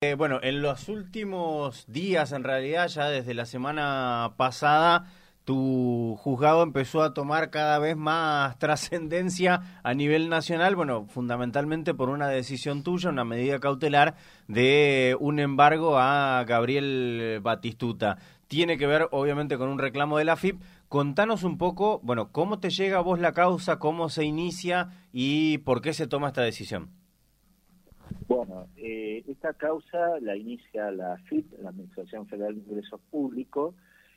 Eh, bueno, en los últimos días, en realidad, ya desde la semana pasada, tu juzgado empezó a tomar cada vez más trascendencia a nivel nacional, bueno, fundamentalmente por una decisión tuya, una medida cautelar de un embargo a Gabriel Batistuta. Tiene que ver, obviamente, con un reclamo de la FIP. Contanos un poco, bueno, cómo te llega a vos la causa, cómo se inicia y por qué se toma esta decisión. Bueno, eh, esta causa la inicia la FIP, la Administración Federal de Ingresos Públicos,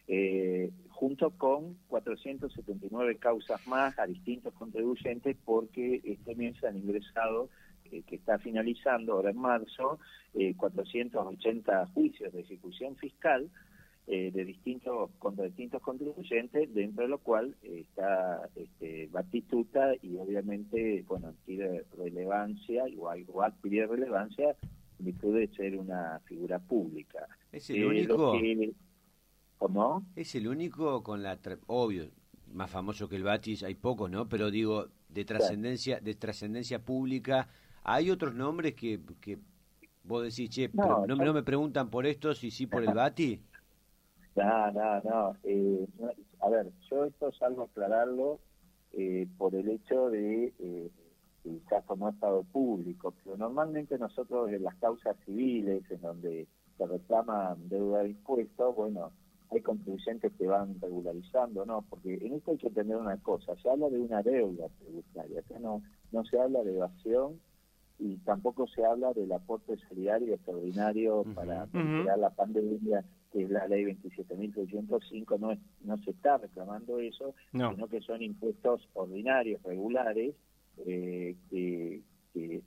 eh, junto con 479 causas más a distintos contribuyentes porque este mes han ingresado, eh, que está finalizando ahora en marzo, 480 juicios de ejecución fiscal eh, de distintos contra distintos contribuyentes, dentro de lo cual está este, Batistuta y obviamente, bueno, adquiere relevancia, igual, igual adquiere relevancia en virtud de ser una figura pública. ¿Es el único? ¿Cómo? Es el único con la, obvio, más famoso que el Batis, hay pocos, ¿no? Pero digo, de trascendencia, de trascendencia pública, ¿hay otros nombres que, que vos decís, che, no, no, no me preguntan por estos y sí por el Bati? No, no, no. Eh, a ver, yo esto salgo a aclararlo eh, por el hecho de eh, quizás como estado público, pero normalmente nosotros en las causas civiles en donde se reclama deuda de impuestos, bueno, hay contribuyentes que van regularizando, ¿no? Porque en esto hay que entender una cosa, se habla de una deuda tributaria, no, no se habla de evasión y tampoco se habla del aporte solidario extraordinario para la pandemia que es la ley 27.605, no, no se está reclamando eso, sino que son impuestos ordinarios, regulares, eh, que,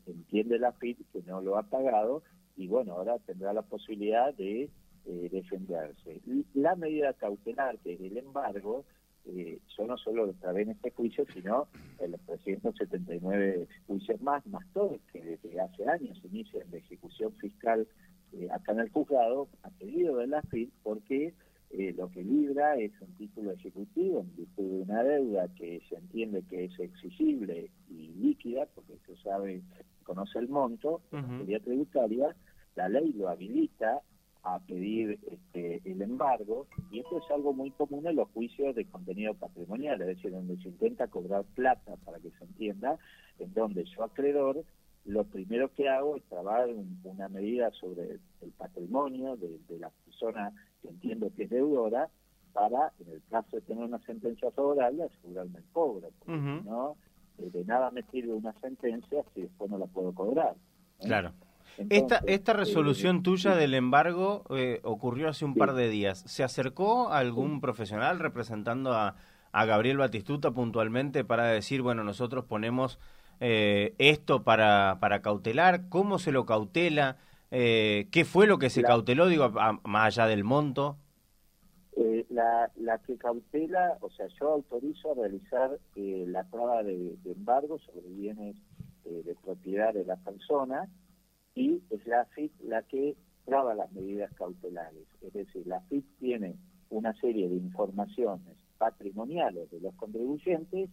entiende la FIT que no lo ha pagado y bueno, ahora tendrá la posibilidad de eh, defenderse. La medida cautelar, que es el embargo, eh, yo no solo lo en este juicio, sino en los 379 juicios más, más todos que desde hace años inician de ejecución fiscal eh, acá en el juzgado a pedido de la FIP porque eh, lo que libra es un título ejecutivo en virtud de una deuda que se entiende que es exigible y líquida, porque se sabe, conoce el monto, sería tributaria, la ley lo habilita a pedir este, el embargo, y esto es algo muy común en los juicios de contenido patrimonial, es decir, donde se intenta cobrar plata, para que se entienda, en donde yo acreedor lo primero que hago es trabajar una medida sobre el patrimonio de, la persona que entiendo que es deudora para, en el caso de tener una sentencia favorable, asegurarme el cobro. Porque no, eh, de nada me sirve una sentencia si después no la puedo cobrar. ¿eh? Claro. Esta, esta eh, resolución tuya del embargo ocurrió hace un par de días. ¿Se acercó algún profesional representando a, a Gabriel Batistuta puntualmente para decir, bueno, nosotros ponemos eh, esto para, para cautelar? ¿Cómo se lo cautela? Eh, ¿Qué fue lo que se cauteló, digo, más allá del monto? Eh, la, la que cautela, o sea, yo autorizo a realizar eh, la prueba de, embargo sobre bienes de propiedad de la persona y es la FIP la que traba las medidas cautelares. Es decir, la FIP tiene una serie de informaciones patrimoniales de los contribuyentes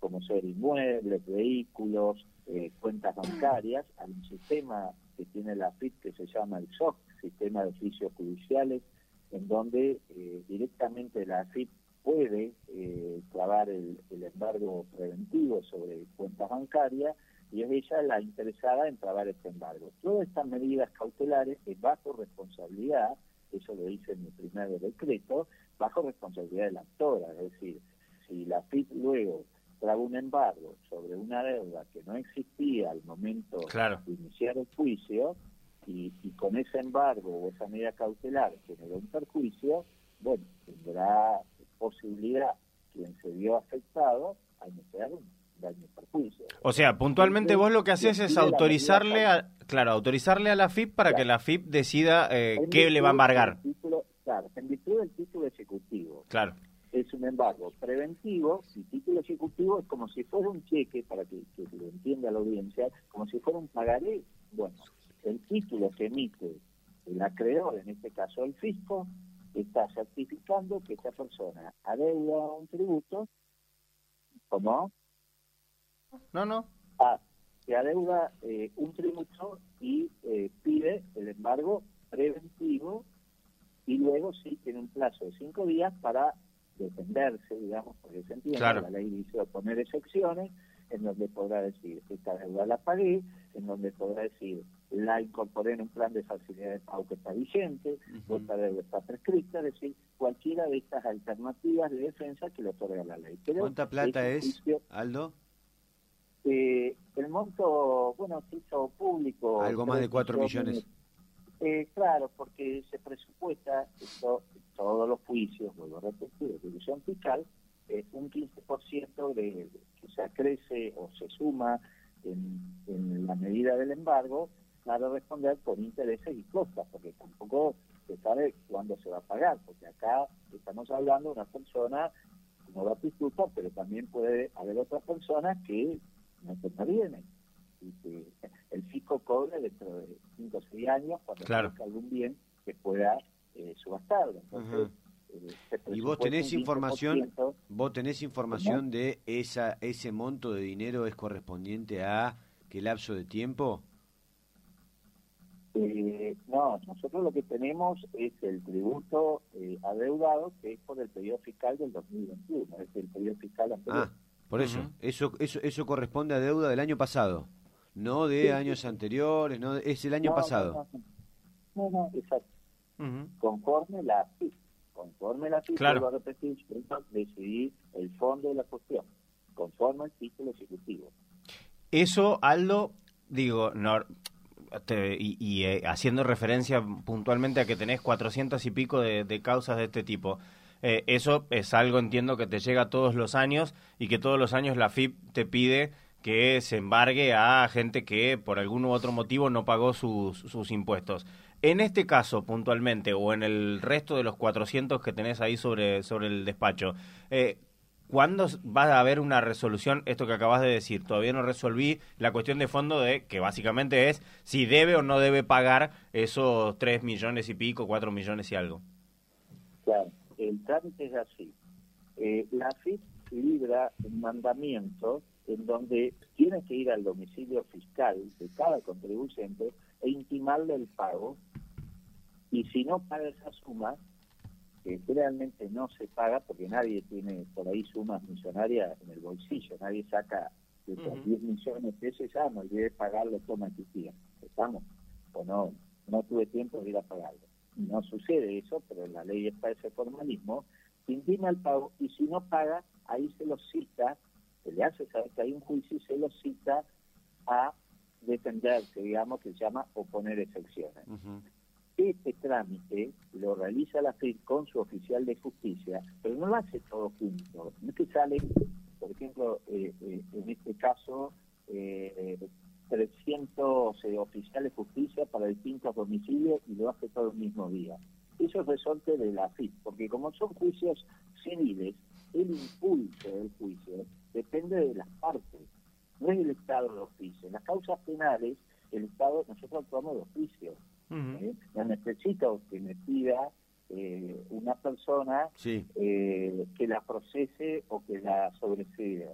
como ser inmuebles, vehículos, eh, cuentas bancarias, hay un sistema que tiene la FIT que se llama el SOC, Sistema de Oficios Judiciales, en donde eh, directamente la FIT puede eh, clavar el, embargo preventivo sobre cuentas bancarias y es ella la interesada en trabar este embargo. Todas estas medidas cautelares es bajo responsabilidad, eso lo dice en mi primer decreto, bajo responsabilidad de la actora, es decir, si la FIT luego trago un embargo sobre una deuda que no existía al momento de iniciar el juicio y, con ese embargo o esa medida cautelar generó un perjuicio, bueno, tendrá posibilidad quien se vio afectado a iniciar un daño perjuicio. O sea, puntualmente vos lo que haces es autorizarle a, claro, autorizarle a la FIP para que la FIP decida eh, qué le va a embargar. claro, en virtud del título ejecutivo. Claro es un embargo preventivo y título ejecutivo es como si fuera un cheque, para que, lo entienda la audiencia, como si fuera un pagaré. Bueno, el título que emite el acreedor, en este caso el fisco, está certificando que esa persona adeuda un tributo, ¿cómo? No, no. Ah, se adeuda eh, un tributo y eh, pide el embargo preventivo y luego sí tiene un plazo de cinco días para defenderse, digamos, porque se entiende, la ley dice poner excepciones, en donde podrá decir, esta deuda la pagué, en donde podrá decir, la incorporé en un plan de facilidad de pago que está vigente, o esta deuda está prescrita, es decir, cualquiera de estas alternativas de defensa que le otorga la ley. ¿Cuánta plata es, Aldo? Eh, el monto, bueno, se hizo público. Algo más de 4 millones. Eh, claro, porque se presupuesta esto, todos los juicios, vuelvo a repetir, de división fiscal, eh, un 15% de, que se crece o se suma en, en la medida del embargo para responder por intereses y costas, porque tampoco se sabe cuándo se va a pagar, porque acá estamos hablando de una persona como batistuta, pero también puede haber otras personas que no viene Y que el fisco cobre dentro de 5 o 6 años cuando claro. algún bien que pueda eh, subastarlo. Entonces, eh, ¿Y vos tenés información, vos tenés información de esa ese monto de dinero es correspondiente a qué lapso de tiempo? Eh, no, nosotros lo que tenemos es el tributo eh, adeudado que es por el periodo fiscal del 2021, es el periodo fiscal anterior. Ah, por eso, eso, eso, eso corresponde a deuda del año pasado, no de años anteriores, no es el año pasado. No, no, exacto. Conforme la FIP, conforme la FIP, claro. a repetir, decidir el fondo de la cuestión, conforme al título ejecutivo. Eso, Aldo, digo, no, y, eh, haciendo referencia puntualmente a que tenés cuatrocientos y pico de, causas de este tipo. Eh, eso es algo, entiendo, que te llega todos los años y que todos los años la FIP te pide que se embargue a gente que por algún u otro motivo no pagó sus, sus impuestos. En este caso, puntualmente, o en el resto de los 400 que tenés ahí sobre, sobre el despacho, eh, ¿Cuándo va a haber una resolución? Esto que acabas de decir, todavía no resolví la cuestión de fondo de que básicamente es si debe o no debe pagar esos 3 millones y pico, 4 millones y algo. Claro, el trámite es así. Eh, la FIP libra un mandamiento en donde tiene que ir al domicilio fiscal de cada contribuyente e intimarle el pago y si no paga esa suma, que realmente no se paga porque nadie tiene por ahí sumas millonarias en el bolsillo, nadie saca de 10 millones de pesos, ya no olvidé pagarlo, toma tía. ¿Estamos? O no, no tuve tiempo de ir a pagarlo. No sucede eso, pero la ley está ese formalismo, se intima el pago y si no paga, ahí se lo cita, se le hace saber que hay un juicio y se lo cita a defenderse, digamos, que se llama oponer excepciones. Este trámite lo realiza la FIP con su oficial de justicia, pero no lo hace todo junto. No es que salen, por ejemplo, eh, eh, en este caso, eh, 300 eh, oficiales de justicia para distintos domicilios y lo hace todo el mismo día. Eso es resorte de la FIP, porque como son juicios civiles, el impulso del juicio depende de las partes, no es el Estado de oficio. En las causas penales, el Estado, nosotros actuamos de oficio ¿eh? necesito que me pida eh, una persona eh, que la procese o que la sobresea.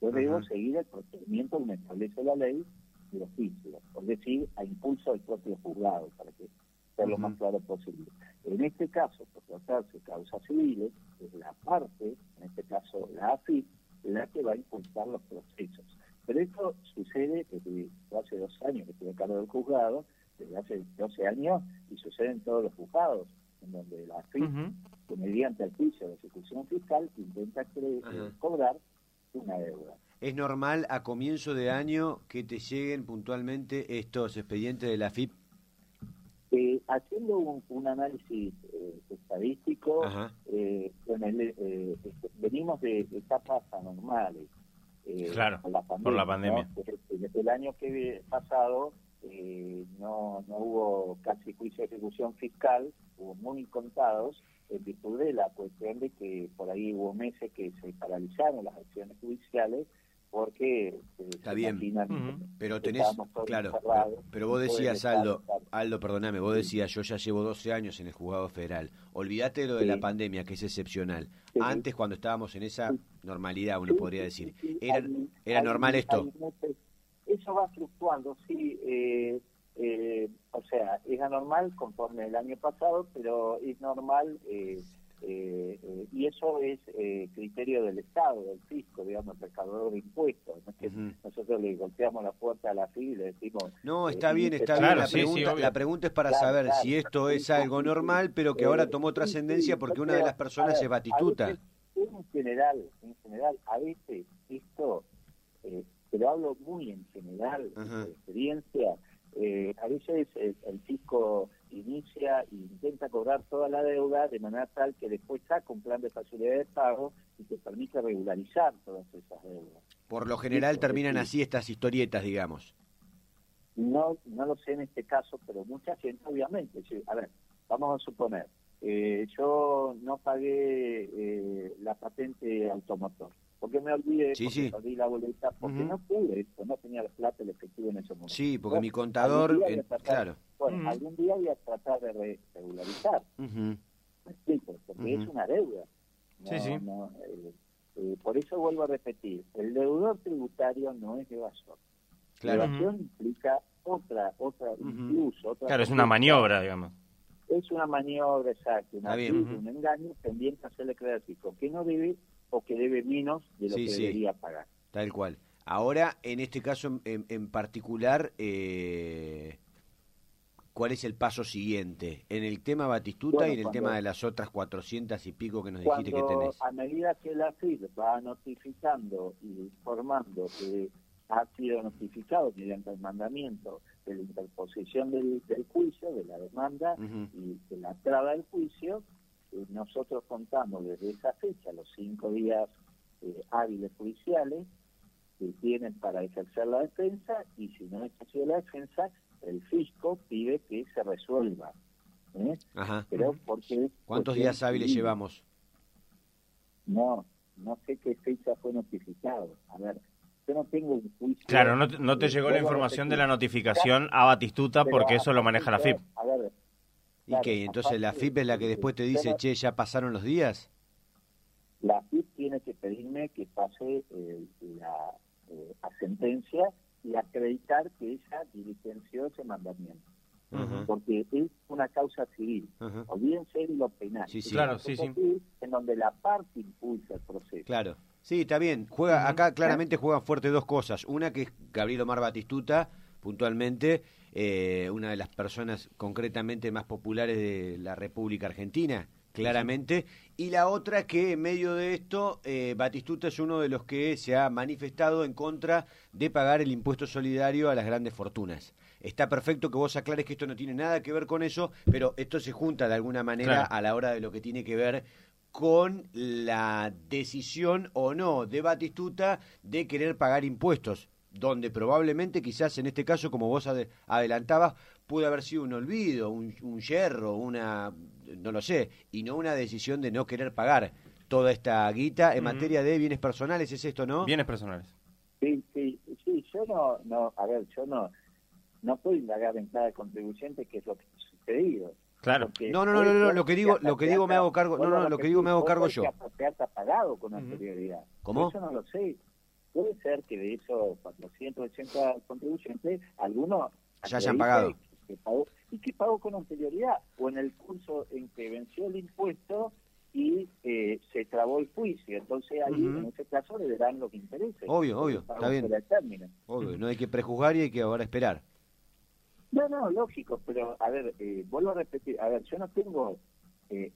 Yo debo seguir el procedimiento que me establece la ley de oficio, es decir, a impulso del propio juzgado, para que sea lo más claro posible. En este caso, por tratarse de causas civiles, es la parte, en este caso la AFIP, la que va a impulsar los procesos. Pero esto sucede desde hace dos años que estoy a cargo del juzgado, desde hace 12 años y sucede en todos los juzgados, en donde la FIP, mediante el juicio de ejecución fiscal, intenta cobrar una deuda. ¿Es normal a comienzo de año que te lleguen puntualmente estos expedientes de la FIP? Eh, haciendo un, análisis eh, estadístico, eh, este, venimos de etapas anormales. claro, por la pandemia. Desde el año que pasado eh, no, no hubo casi juicio de ejecución fiscal, hubo muy contados, en virtud de la cuestión de que por ahí hubo meses que se paralizaron las acciones judiciales porque eh, está bien. pero tenés claro pero, vos decías Aldo Aldo perdóname vos decías yo ya llevo 12 años en el juzgado federal. Olvídate lo de la pandemia que es excepcional. Antes cuando estábamos en esa normalidad uno podría decir era era normal esto. eso va fluctuando, sí. Eh, eh, o sea, es anormal conforme el año pasado, pero es normal eh, eh, eh, y eso es eh, criterio del Estado, del fisco, digamos, el recaudador de impuestos. No que nosotros le golpeamos la puerta a la FI y le decimos... No, está bien, está bien. la, pregunta, la pregunta es para saber si esto es algo normal, pero que ahora tomó trascendencia porque una de las personas es Batistuta. en general, en general, a veces esto, pero hablo muy en general, de experiencia, a veces el fisco inicia e intenta cobrar toda la deuda de manera tal que después saca un plan de facilidad de pago y que permite regularizar todas esas deudas. Por lo general terminan así estas historietas, digamos. No, no lo sé en este caso, pero mucha gente, obviamente. A ver, vamos a suponer, eh, yo no pagué eh, la patente automotor porque me olvidé, sí, porque perdí la boleta, porque no pude esto, no tenía la plata, el efectivo en ese momento. Sí, porque mi contador, claro. Bueno, algún día voy a tratar de regularizar. Me explico, porque es una deuda. sí, sí. Eh, eh, por eso vuelvo a repetir, el deudor tributario no es evasor. Claro. La evasión implica otra, otra, incluso otra... Claro, es una maniobra, digamos. Es una maniobra, exacta, una, un engaño pendiente a hacerle creer al fisco que no debe o que debe menos de lo que debería pagar. Tal cual. Ahora, en este caso en, particular, eh, ¿cuál es el paso siguiente? En el tema Batistuta y en el tema de las otras 400 y pico que nos dijiste que tenés. A medida que la FID va notificando y informando que ha sido notificado mediante el mandamiento de la interposición del, juicio, de la demanda y de la entrada del juicio, nosotros contamos desde esa fecha los cinco días eh, hábiles judiciales que tienen para ejercer la defensa y si no ejerció la defensa, el fisco pide que se resuelva. ¿eh? Pero porque, ¿Cuántos días hábiles llevamos? No, no sé qué fecha fue notificado. A ver, yo no tengo un juicio. Claro, no, no te llegó la información de la notificación a Batistuta porque eso lo maneja la FIP. A ver, ¿Y qué? Entonces la FIP es la que después te dice, che, ya pasaron los días. La FIP tiene que pedirme que pase eh, la eh, sentencia y acreditar que ella diligenció ese mandamiento. Porque es una causa civil, o bien ser lo penal. Sí, Claro, sí, sí. En donde la parte impulsa el proceso. Claro. Sí, está bien. Juega, acá claramente juegan fuerte dos cosas. Una que es Gabriel Omar Batistuta, puntualmente, eh, una de las personas concretamente más populares de la República Argentina, claramente, y la otra que en medio de esto, eh, Batistuta es uno de los que se ha manifestado en contra de pagar el impuesto solidario a las grandes fortunas. Está perfecto que vos aclares que esto no tiene nada que ver con eso, pero esto se junta de alguna manera a la hora de lo que tiene que ver con la decisión o no de Batistuta de querer pagar impuestos donde probablemente quizás en este caso, como vos adelantabas, pudo haber sido un olvido, un, un yerro, una, no lo sé, y no una decisión de no querer pagar toda esta guita en materia de bienes personales, ¿es esto, no? Bienes personales. Sí, sí, sí, yo no, no, a ver, yo no, no puedo indagar en cada contribuyente qué es lo que ha sucedido. Claro. No, no, no, no, lo que digo, lo que digo me hago cargo, no, no, lo que digo me hago cargo yo. Te has pagado con anterioridad. ¿Cómo? Eso no lo sé. Puede ser que de esos 480 contribuyentes, algunos ya hayan pagado. y que pagó con anterioridad, o en el curso en que venció el impuesto y eh, se trabó el juicio. Entonces ahí, en ese caso, le darán lo que interese. Obvio, obvio, está bien. Obvio, no hay que prejuzgar y hay que ahora esperar. No, no, lógico, pero a ver, eh, vuelvo a repetir, a ver, yo no tengo eh,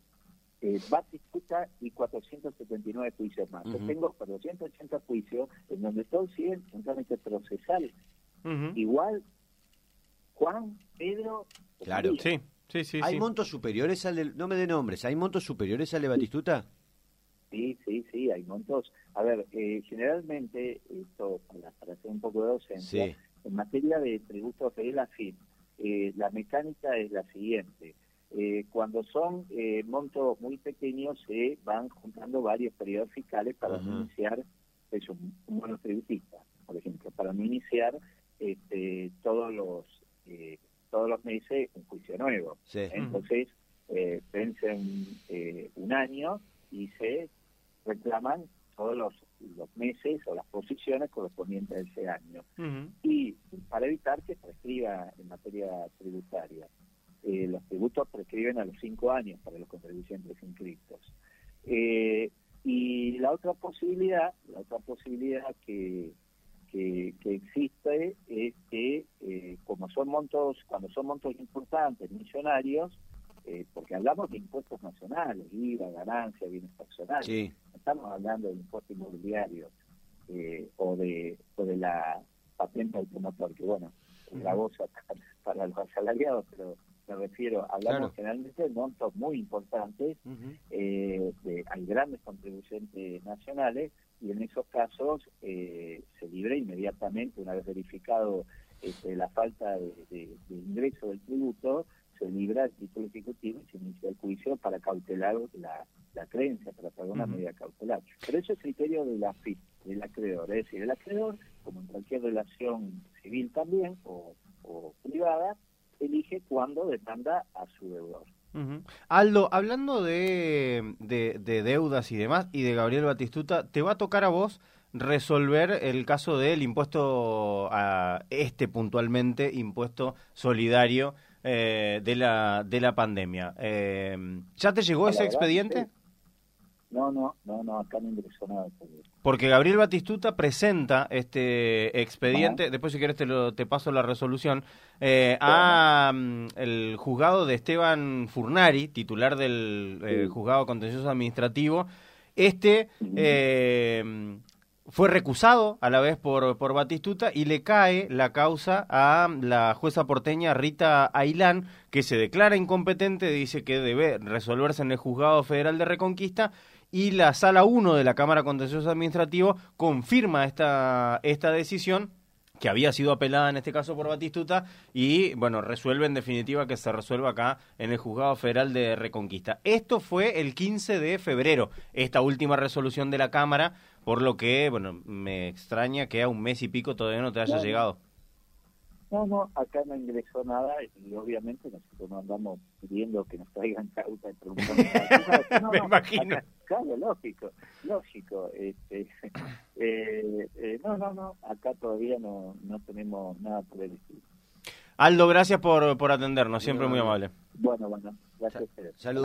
eh, Batistuta y 479 juicios más. Yo tengo 480 juicios en donde todos siguen un trámite procesal. Igual, Juan, Pedro. Claro, sí. Sí, sí, ¿Hay montos superiores al de, no me de nombres, ¿hay montos superiores al de Batistuta? Sí, sí, sí, hay montos. A ver, eh, generalmente, esto para, hacer un poco de docencia, en materia de tributos de la FIP, eh, la mecánica es la siguiente. Eh, cuando son eh, montos muy pequeños se van juntando varios periodos fiscales para iniciar es un, monotributista, por ejemplo, para no iniciar este, todos los eh, todos los meses un juicio nuevo. Entonces eh, vencen un año y se reclaman todos los, meses o las posiciones correspondientes a ese año. Y para evitar que prescriba en materia tributaria. Eh, los tributos prescriben a los cinco años para los contribuyentes inscritos. Eh, y la otra posibilidad, la otra posibilidad que, que, existe es que eh, como son montos, cuando son montos importantes, millonarios, eh, porque hablamos de impuestos nacionales, IVA, ganancia, bienes personales, no estamos hablando de impuesto inmobiliario eh, o de o de la patente automotor, que bueno, es la voz para los asalariados, pero me refiero, hablamos generalmente de montos muy importantes, eh, hay grandes contribuyentes nacionales y en esos casos eh, se libra inmediatamente, una vez verificado este, la falta de, ingreso del tributo, se libra el título ejecutivo y se inicia el juicio para cautelar la, creencia, para pagar una medida cautelar. Pero eso es criterio de la FIP, del acreedor, es decir, el acreedor, como en cualquier relación civil también o privada, elige cuando demanda a su deudor. Aldo, hablando de, de, deudas y demás, y de Gabriel Batistuta, te va a tocar a vos resolver el caso del impuesto a este puntualmente, impuesto solidario eh, de, la, de la pandemia. Eh, ¿Ya te llegó ese expediente? No, no, no, no, acá no ingresó nada. Porque Gabriel Batistuta presenta este expediente, después si querés te, lo, te paso la resolución, eh, a mm, el juzgado de Esteban Furnari, titular del eh, juzgado contencioso administrativo. Este eh, fue recusado a la vez por, por Batistuta y le cae la causa a la jueza porteña Rita Ailán, que se declara incompetente, dice que debe resolverse en el juzgado federal de Reconquista y la sala 1 de la Cámara Contencioso Administrativo confirma esta, esta decisión que había sido apelada en este caso por Batistuta y bueno, resuelve en definitiva que se resuelva acá en el Juzgado Federal de Reconquista. Esto fue el 15 de febrero, esta última resolución de la Cámara, por lo que, bueno, me extraña que a un mes y pico todavía no te haya llegado. No, no, acá no ingresó nada y obviamente nosotros no andamos pidiendo que nos traigan causa y preguntando. No, Me imagino. claro, lógico, lógico. Este, eh, eh, no, no, no, acá todavía no, no tenemos nada por el estilo. Aldo, gracias por, por atendernos, siempre muy amable. Bueno, bueno, gracias a ustedes. Saludos.